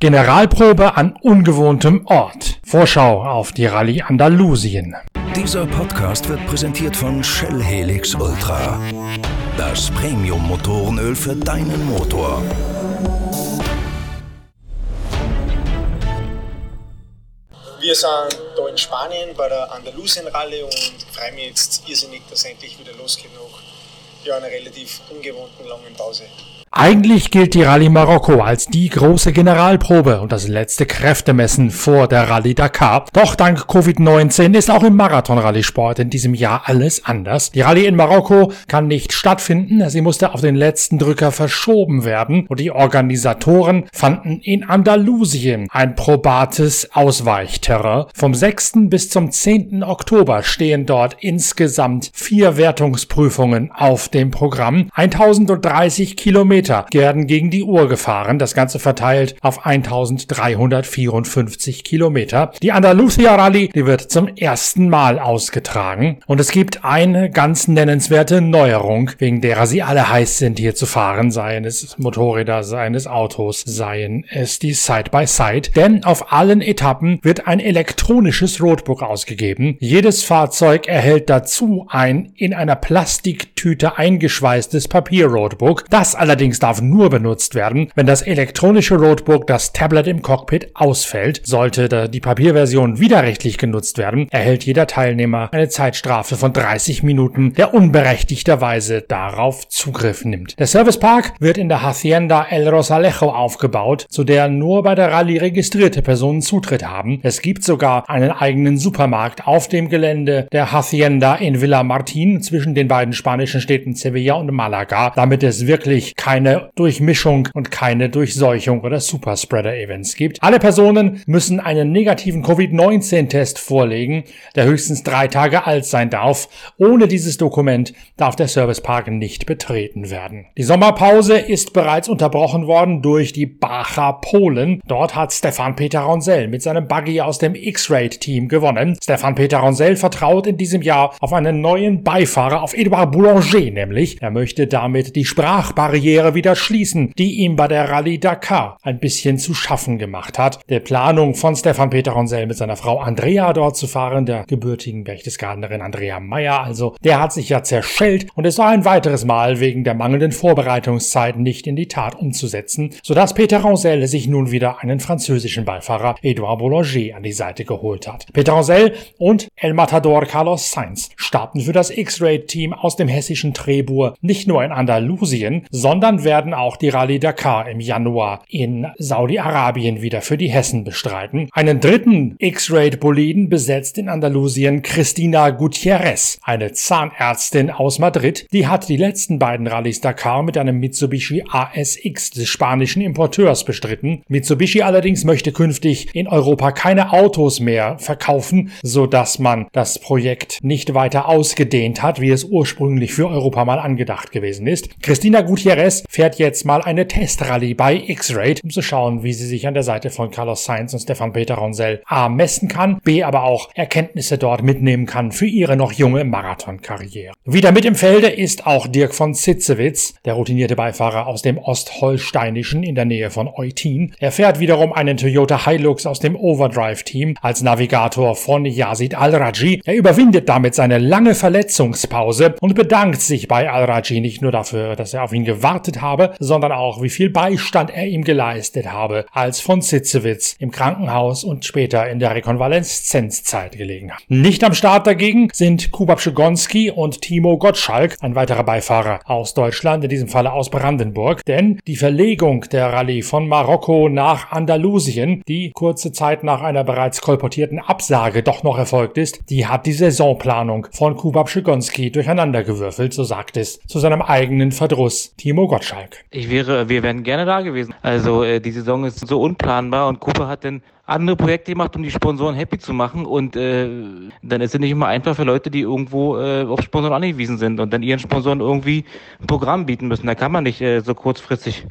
Generalprobe an ungewohntem Ort. Vorschau auf die Rallye Andalusien. Dieser Podcast wird präsentiert von Shell Helix Ultra. Das Premium-Motorenöl für deinen Motor. Wir sind da in Spanien bei der Andalusien-Rallye und freue mich jetzt irrsinnig, dass endlich wieder losgeht nach ja, einer relativ ungewohnten langen Pause. Eigentlich gilt die Rallye Marokko als die große Generalprobe und das letzte Kräftemessen vor der Rallye Dakar. Doch dank Covid-19 ist auch im Marathon-Rallye-Sport in diesem Jahr alles anders. Die Rallye in Marokko kann nicht stattfinden, sie musste auf den letzten Drücker verschoben werden und die Organisatoren fanden in Andalusien ein probates Ausweichterrain. Vom 6. bis zum 10. Oktober stehen dort insgesamt vier Wertungsprüfungen auf dem Programm. 1030 Kilometer Kilometer werden gegen die Uhr gefahren, das Ganze verteilt auf 1354 Kilometer. Die Andalusia Rallye, die wird zum ersten Mal ausgetragen und es gibt eine ganz nennenswerte Neuerung, wegen derer sie alle heiß sind, hier zu fahren, seien es Motorräder, seien es Autos, seien es die Side-by-Side, -Side. denn auf allen Etappen wird ein elektronisches Roadbook ausgegeben. Jedes Fahrzeug erhält dazu ein in einer Plastiktüte eingeschweißtes Papier-Roadbook, das allerdings Allerdings darf nur benutzt werden, wenn das elektronische Roadbook, das Tablet im Cockpit, ausfällt. Sollte die Papierversion widerrechtlich genutzt werden, erhält jeder Teilnehmer eine Zeitstrafe von 30 Minuten, der unberechtigterweise darauf Zugriff nimmt. Der Servicepark wird in der Hacienda El Rosalejo aufgebaut, zu der nur bei der Rallye registrierte Personen Zutritt haben. Es gibt sogar einen eigenen Supermarkt auf dem Gelände der Hacienda in Villa Martin zwischen den beiden spanischen Städten Sevilla und Malaga, damit es wirklich keine keine Durchmischung und keine Durchseuchung oder Superspreader-Events gibt. Alle Personen müssen einen negativen Covid-19-Test vorlegen, der höchstens drei Tage alt sein darf. Ohne dieses Dokument darf der Servicepark nicht betreten werden. Die Sommerpause ist bereits unterbrochen worden durch die Bacha Polen. Dort hat Stefan Peter Ronsell mit seinem Buggy aus dem X-Raid-Team gewonnen. Stefan Peter Ronsell vertraut in diesem Jahr auf einen neuen Beifahrer, auf Edouard Boulanger nämlich. Er möchte damit die Sprachbarriere wieder schließen, die ihm bei der Rallye Dakar ein bisschen zu schaffen gemacht hat. Der Planung von Stefan Peter Ronsell mit seiner Frau Andrea dort zu fahren, der gebürtigen Berchtesgadenerin Andrea Meyer also, der hat sich ja zerschellt und es war ein weiteres Mal wegen der mangelnden Vorbereitungszeit nicht in die Tat umzusetzen, sodass Peter Ronsell sich nun wieder einen französischen Beifahrer Edouard Boulanger an die Seite geholt hat. Peter Ronsell und El Matador Carlos Sainz starten für das X-Ray-Team aus dem hessischen Trebur nicht nur in Andalusien, sondern werden auch die Rallye Dakar im Januar in Saudi-Arabien wieder für die Hessen bestreiten. Einen dritten X-Raid-Boliden besetzt in Andalusien Cristina Gutierrez, eine Zahnärztin aus Madrid. Die hat die letzten beiden Rallyes Dakar mit einem Mitsubishi ASX des spanischen Importeurs bestritten. Mitsubishi allerdings möchte künftig in Europa keine Autos mehr verkaufen, so man das Projekt nicht weiter ausgedehnt hat, wie es ursprünglich für Europa mal angedacht gewesen ist. Cristina Gutierrez fährt jetzt mal eine Testrallye bei X-Raid, um zu schauen, wie sie sich an der Seite von Carlos Sainz und Stefan Peter Ronsell A messen kann, B aber auch Erkenntnisse dort mitnehmen kann für ihre noch junge Marathonkarriere. Wieder mit im Felde ist auch Dirk von Zitzewitz, der routinierte Beifahrer aus dem Ostholsteinischen in der Nähe von Eutin. Er fährt wiederum einen Toyota Hilux aus dem Overdrive-Team als Navigator von Yazid Al-Raji. Er überwindet damit seine lange Verletzungspause und bedankt sich bei Al-Raji nicht nur dafür, dass er auf ihn gewartet hat, habe, sondern auch, wie viel Beistand er ihm geleistet habe, als von Sitzewitz im Krankenhaus und später in der Rekonvaleszenzzeit gelegen hat. Nicht am Start dagegen sind Kubab Schigonski und Timo Gottschalk, ein weiterer Beifahrer aus Deutschland, in diesem Falle aus Brandenburg, denn die Verlegung der Rallye von Marokko nach Andalusien, die kurze Zeit nach einer bereits kolportierten Absage doch noch erfolgt ist, die hat die Saisonplanung von Kubab Schigonski durcheinandergewürfelt, so sagt es zu seinem eigenen Verdruss Timo Gottschalk. Ich wäre, wir wären gerne da gewesen. Also äh, die Saison ist so unplanbar und Cooper hat dann andere Projekte gemacht, um die Sponsoren happy zu machen und äh, dann ist es nicht immer einfach für Leute, die irgendwo äh, auf Sponsoren angewiesen sind und dann ihren Sponsoren irgendwie ein Programm bieten müssen. Da kann man nicht äh, so kurzfristig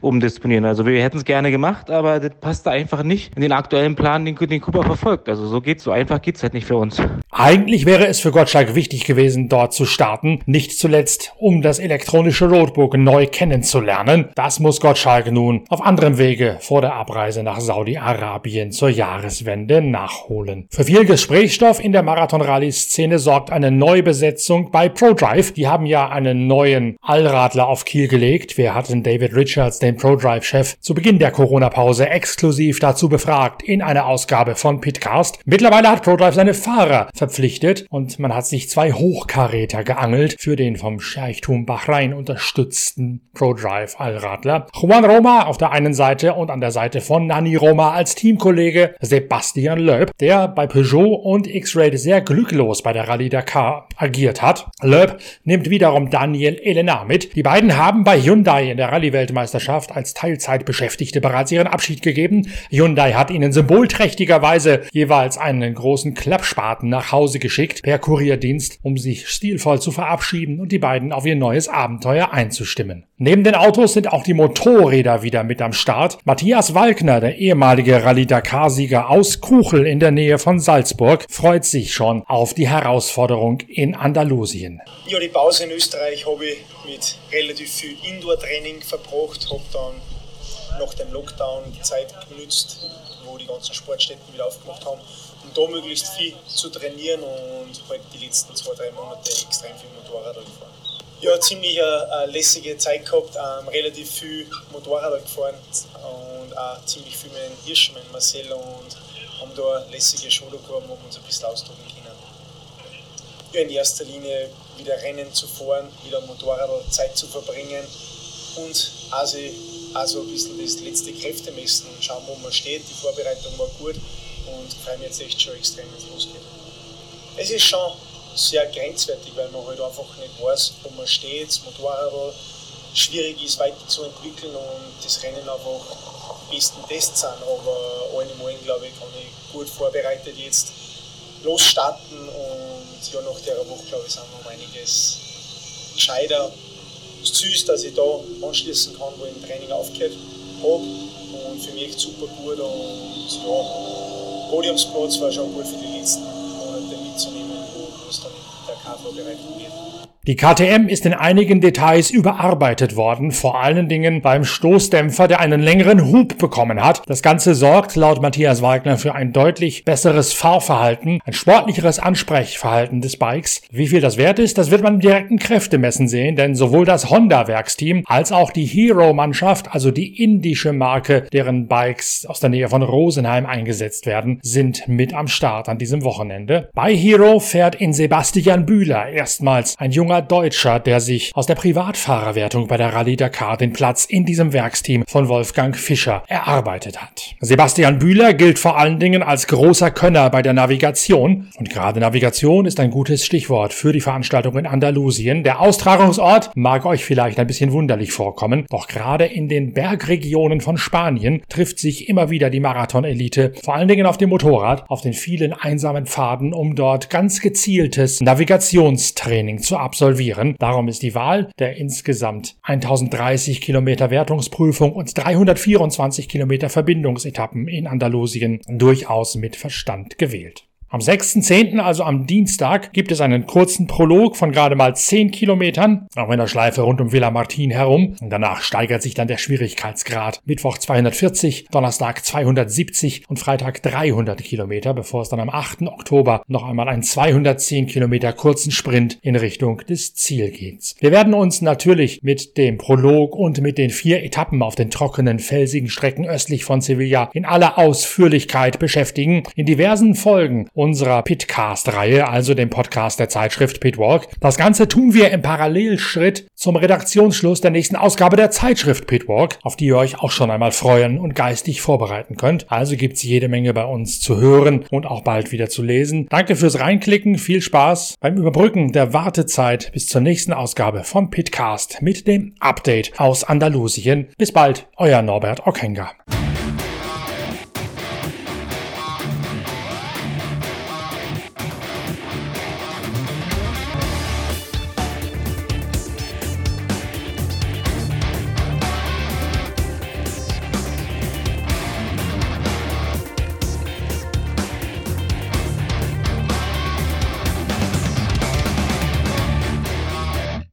umdisponieren. Also wir hätten es gerne gemacht, aber das passt da einfach nicht in den aktuellen Plan, den, den Cooper verfolgt. Also so geht's, so einfach geht's halt nicht für uns. Eigentlich wäre es für Gottschalk wichtig gewesen, dort zu starten, nicht zuletzt, um das elektronische Roadbook neu kennenzulernen. Das muss Gottschalk nun auf anderem Wege vor der Abreise nach Saudi-Arabien zur Jahreswende nachholen. Für viel Gesprächsstoff in der Marathon-Rallye-Szene sorgt eine Neubesetzung bei ProDrive. Die haben ja einen neuen Allradler auf Kiel gelegt. Wir hatten David Richards, den ProDrive-Chef, zu Beginn der Corona-Pause exklusiv dazu befragt in einer Ausgabe von Pitcast. Mittlerweile hat ProDrive seine Fahrer verpflichtet und man hat sich zwei Hochkaräter geangelt für den vom Scheichtum Bahrain unterstützten ProDrive Allradler. Juan Roma auf der einen Seite und an der Seite von Nani Roma als Teamkollege Sebastian Loeb, der bei Peugeot und X-Raid sehr glücklos bei der Rallye Dakar agiert hat. Loeb nimmt wiederum Daniel Elena mit. Die beiden haben bei Hyundai in der Rallye-Weltmeisterschaft als Teilzeitbeschäftigte bereits ihren Abschied gegeben. Hyundai hat ihnen symbolträchtigerweise jeweils einen großen Klappspaten nach Hause geschickt per Kurierdienst, um sich stilvoll zu verabschieden und die beiden auf ihr neues Abenteuer einzustimmen. Neben den Autos sind auch die Motorräder wieder mit am Start. Matthias Walkner, der ehemalige Rallye-Dakar-Sieger aus Kuchel in der Nähe von Salzburg, freut sich schon auf die Herausforderung in Andalusien. Ja, die Pause in Österreich habe ich mit relativ viel Indoor-Training verbracht, habe dann nach dem Lockdown die Zeit genutzt, wo die ganzen Sportstätten wieder aufgemacht haben, um da möglichst viel zu trainieren und halt die letzten zwei, drei Monate extrem viel Motorrad gefahren. Ja, ziemlich eine, eine lässige Zeit gehabt, ähm, relativ viel Motorrad gefahren und auch ziemlich viel mit dem Hirsch, mit Marcel und haben da eine lässige Schule gehabt, wo wir uns ein bisschen austoben können. Ja, in erster Linie wieder Rennen zu fahren, wieder Motorrad Zeit zu verbringen und also, also ein bisschen das letzte Kräfte messen und schauen, wo man steht. Die Vorbereitung war gut und freue mich jetzt echt schon extrem, wenn es losgeht. Es ist schon sehr grenzwertig, weil man halt einfach nicht weiß, wo man steht, das Motorrad schwierig ist weiterzuentwickeln und das Rennen einfach besten Tests sind. Aber allen im glaube ich, kann ich gut vorbereitet jetzt losstarten und ja, nach der Woche, glaube ich, sind um einiges gescheiter. Ziel ist, dass ich da anschließen kann, wo ich im Training aufgehört habe und für mich super gut und ja, Podiumsplatz war schon gut für die letzten Die KTM ist in einigen Details überarbeitet worden, vor allen Dingen beim Stoßdämpfer, der einen längeren Hub bekommen hat. Das Ganze sorgt laut Matthias Wagner für ein deutlich besseres Fahrverhalten, ein sportlicheres Ansprechverhalten des Bikes. Wie viel das wert ist, das wird man im direkten Kräftemessen sehen, denn sowohl das Honda-Werksteam als auch die Hero-Mannschaft, also die indische Marke, deren Bikes aus der Nähe von Rosenheim eingesetzt werden, sind mit am Start an diesem Wochenende. Bei Hero fährt in Sebastian Bühler erstmals ein junger Deutscher, der sich aus der Privatfahrerwertung bei der Rallye Dakar den Platz in diesem Werksteam von Wolfgang Fischer erarbeitet hat. Sebastian Bühler gilt vor allen Dingen als großer Könner bei der Navigation und gerade Navigation ist ein gutes Stichwort für die Veranstaltung in Andalusien. Der Austragungsort mag euch vielleicht ein bisschen wunderlich vorkommen, doch gerade in den Bergregionen von Spanien trifft sich immer wieder die Marathon-Elite, vor allen Dingen auf dem Motorrad, auf den vielen einsamen Pfaden, um dort ganz gezieltes Navigationstraining zu absolvieren absolvieren. Darum ist die Wahl der insgesamt 1030 Kilometer Wertungsprüfung und 324 Kilometer Verbindungsetappen in Andalusien durchaus mit Verstand gewählt. Am 6.10., also am Dienstag, gibt es einen kurzen Prolog von gerade mal 10 Kilometern, auch in der Schleife rund um Villa Martin herum. Und danach steigert sich dann der Schwierigkeitsgrad. Mittwoch 240, Donnerstag 270 und Freitag 300 Kilometer, bevor es dann am 8. Oktober noch einmal einen 210 Kilometer kurzen Sprint in Richtung des Ziel geht. Wir werden uns natürlich mit dem Prolog und mit den vier Etappen auf den trockenen, felsigen Strecken östlich von Sevilla in aller Ausführlichkeit beschäftigen. In diversen Folgen unserer Pitcast-Reihe, also dem Podcast der Zeitschrift Pitwalk. Das Ganze tun wir im Parallelschritt zum Redaktionsschluss der nächsten Ausgabe der Zeitschrift Pitwalk, auf die ihr euch auch schon einmal freuen und geistig vorbereiten könnt. Also gibt's jede Menge bei uns zu hören und auch bald wieder zu lesen. Danke fürs Reinklicken, viel Spaß beim Überbrücken der Wartezeit bis zur nächsten Ausgabe von Pitcast mit dem Update aus Andalusien. Bis bald, euer Norbert Ockenger.